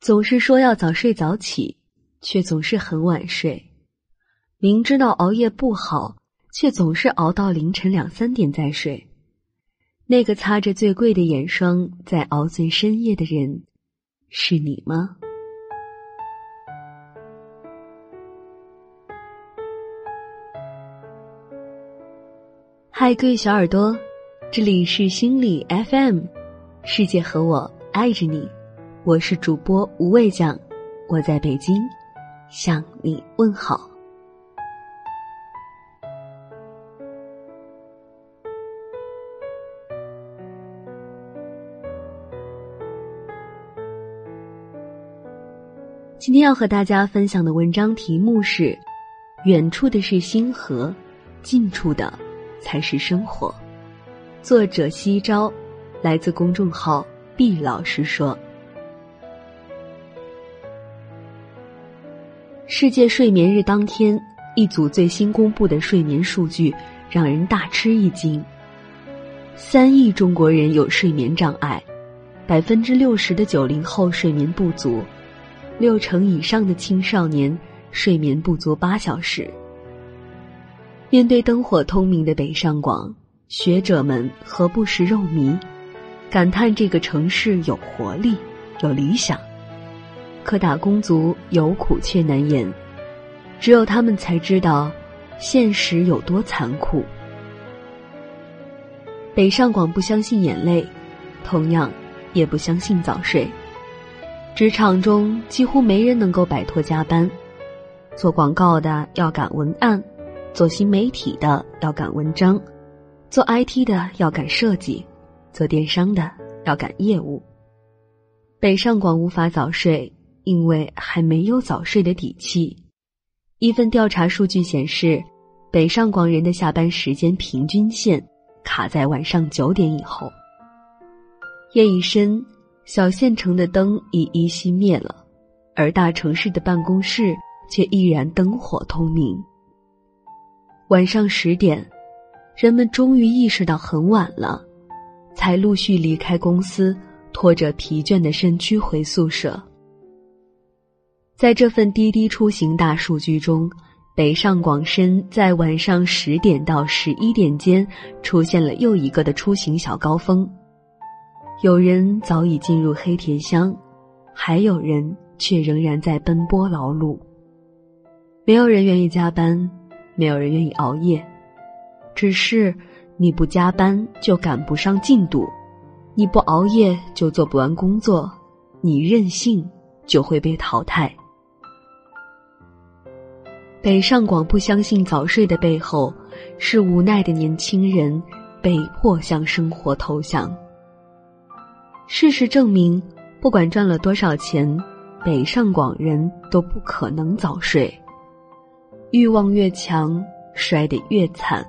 总是说要早睡早起，却总是很晚睡；明知道熬夜不好，却总是熬到凌晨两三点再睡。那个擦着最贵的眼霜在熬最深夜的人，是你吗？嗨，各位小耳朵，这里是心理 FM，世界和我爱着你，我是主播无畏酱，我在北京向你问好。今天要和大家分享的文章题目是：远处的是星河，近处的。才是生活。作者西昭，来自公众号毕老师说。世界睡眠日当天，一组最新公布的睡眠数据让人大吃一惊：三亿中国人有睡眠障碍，百分之六十的九零后睡眠不足，六成以上的青少年睡眠不足八小时。面对灯火通明的北上广，学者们何不食肉糜，感叹这个城市有活力、有理想。可打工族有苦却难言，只有他们才知道，现实有多残酷。北上广不相信眼泪，同样也不相信早睡。职场中几乎没人能够摆脱加班，做广告的要赶文案。做新媒体的要赶文章，做 IT 的要赶设计，做电商的要赶业务。北上广无法早睡，因为还没有早睡的底气。一份调查数据显示，北上广人的下班时间平均线卡在晚上九点以后。夜已深，小县城的灯已依稀灭了，而大城市的办公室却依然灯火通明。晚上十点，人们终于意识到很晚了，才陆续离开公司，拖着疲倦的身躯回宿舍。在这份滴滴出行大数据中，北上广深在晚上十点到十一点间出现了又一个的出行小高峰。有人早已进入黑田乡，还有人却仍然在奔波劳碌。没有人愿意加班。没有人愿意熬夜，只是你不加班就赶不上进度，你不熬夜就做不完工作，你任性就会被淘汰。北上广不相信早睡的背后，是无奈的年轻人被迫向生活投降。事实证明，不管赚了多少钱，北上广人都不可能早睡。欲望越强，摔得越惨。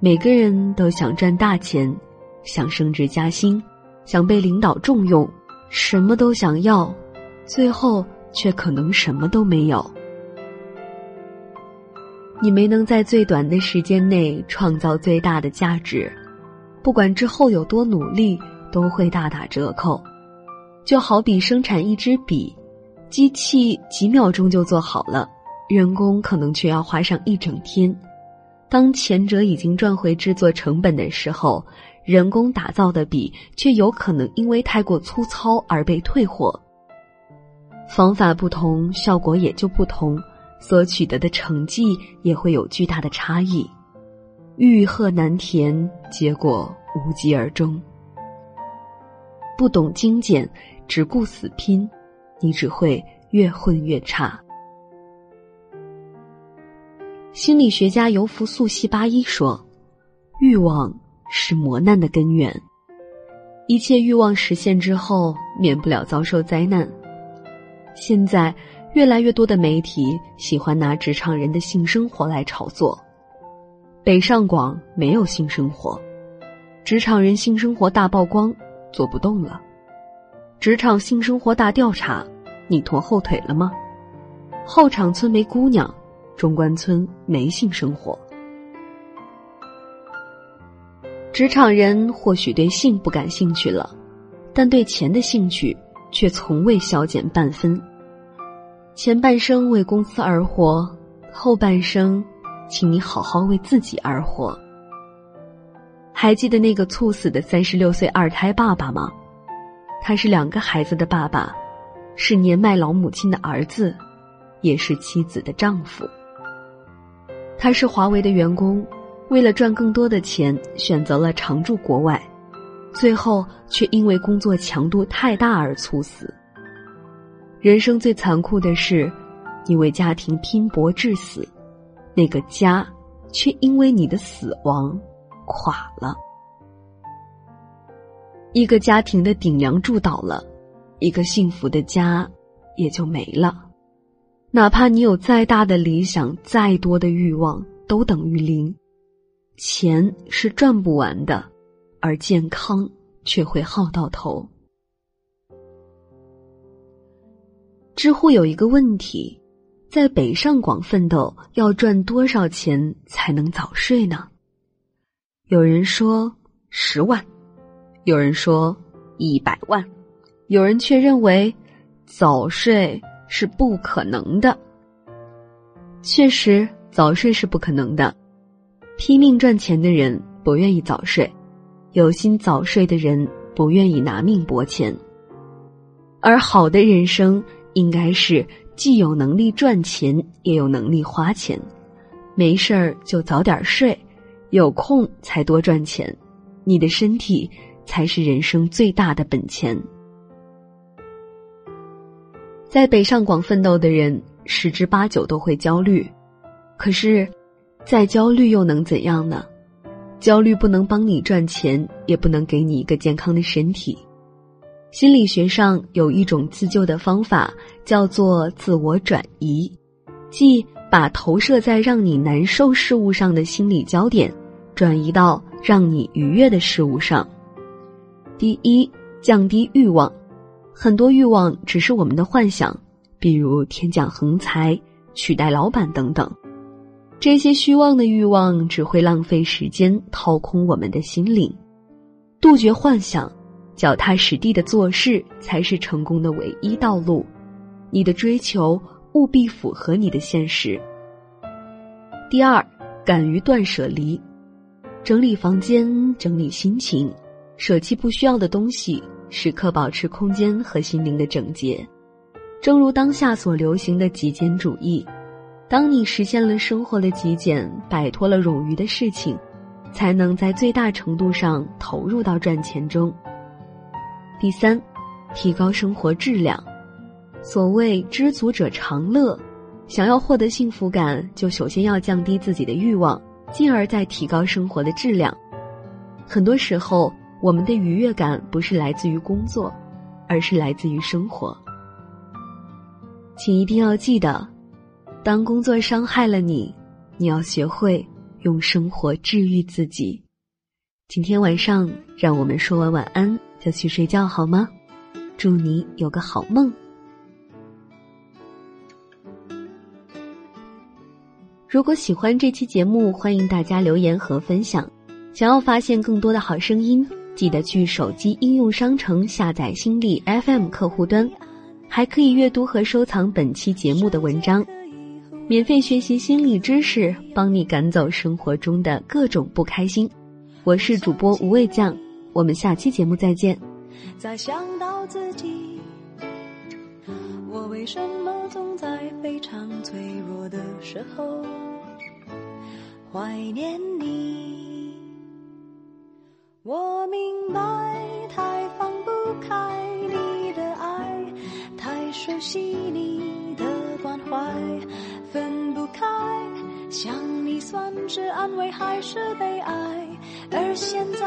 每个人都想赚大钱，想升职加薪，想被领导重用，什么都想要，最后却可能什么都没有。你没能在最短的时间内创造最大的价值，不管之后有多努力，都会大打折扣。就好比生产一支笔，机器几秒钟就做好了。人工可能却要花上一整天，当前者已经赚回制作成本的时候，人工打造的笔却有可能因为太过粗糙而被退货。方法不同，效果也就不同，所取得的成绩也会有巨大的差异。欲壑难填，结果无疾而终。不懂精简，只顾死拼，你只会越混越差。心理学家尤福素西巴伊说：“欲望是磨难的根源，一切欲望实现之后，免不了遭受灾难。现在，越来越多的媒体喜欢拿职场人的性生活来炒作。北上广没有性生活，职场人性生活大曝光，做不动了。职场性生活大调查，你拖后腿了吗？后场村没姑娘。”中关村没性生活，职场人或许对性不感兴趣了，但对钱的兴趣却从未消减半分。前半生为公司而活，后半生，请你好好为自己而活。还记得那个猝死的三十六岁二胎爸爸吗？他是两个孩子的爸爸，是年迈老母亲的儿子，也是妻子的丈夫。他是华为的员工，为了赚更多的钱，选择了常驻国外，最后却因为工作强度太大而猝死。人生最残酷的是，你为家庭拼搏至死，那个家却因为你的死亡。垮了，一个家庭的顶梁柱倒了，一个幸福的家也就没了。哪怕你有再大的理想，再多的欲望，都等于零。钱是赚不完的，而健康却会耗到头。知乎有一个问题：在北上广奋斗要赚多少钱才能早睡呢？有人说十万，有人说一百万，有人却认为早睡是不可能的。确实，早睡是不可能的。拼命赚钱的人不愿意早睡，有心早睡的人不愿意拿命搏钱。而好的人生应该是既有能力赚钱，也有能力花钱。没事儿就早点睡。有空才多赚钱，你的身体才是人生最大的本钱。在北上广奋斗的人十之八九都会焦虑，可是，再焦虑又能怎样呢？焦虑不能帮你赚钱，也不能给你一个健康的身体。心理学上有一种自救的方法，叫做自我转移，即把投射在让你难受事物上的心理焦点。转移到让你愉悦的事物上。第一，降低欲望。很多欲望只是我们的幻想，比如天降横财、取代老板等等。这些虚妄的欲望只会浪费时间，掏空我们的心灵。杜绝幻想，脚踏实地的做事才是成功的唯一道路。你的追求务必符合你的现实。第二，敢于断舍离。整理房间，整理心情，舍弃不需要的东西，时刻保持空间和心灵的整洁。正如当下所流行的极简主义，当你实现了生活的极简，摆脱了冗余的事情，才能在最大程度上投入到赚钱中。第三，提高生活质量。所谓知足者常乐，想要获得幸福感，就首先要降低自己的欲望。进而再提高生活的质量。很多时候，我们的愉悦感不是来自于工作，而是来自于生活。请一定要记得，当工作伤害了你，你要学会用生活治愈自己。今天晚上，让我们说完晚安就去睡觉好吗？祝你有个好梦。如果喜欢这期节目，欢迎大家留言和分享。想要发现更多的好声音，记得去手机应用商城下载心理 FM 客户端，还可以阅读和收藏本期节目的文章，免费学习心理知识，帮你赶走生活中的各种不开心。我是主播无畏酱，我们下期节目再见。再想到自己，我为什么总在非常脆弱的时候？怀念你，我明白，太放不开你的爱，太熟悉你的关怀，分不开。想你算是安慰还是悲哀？而现在，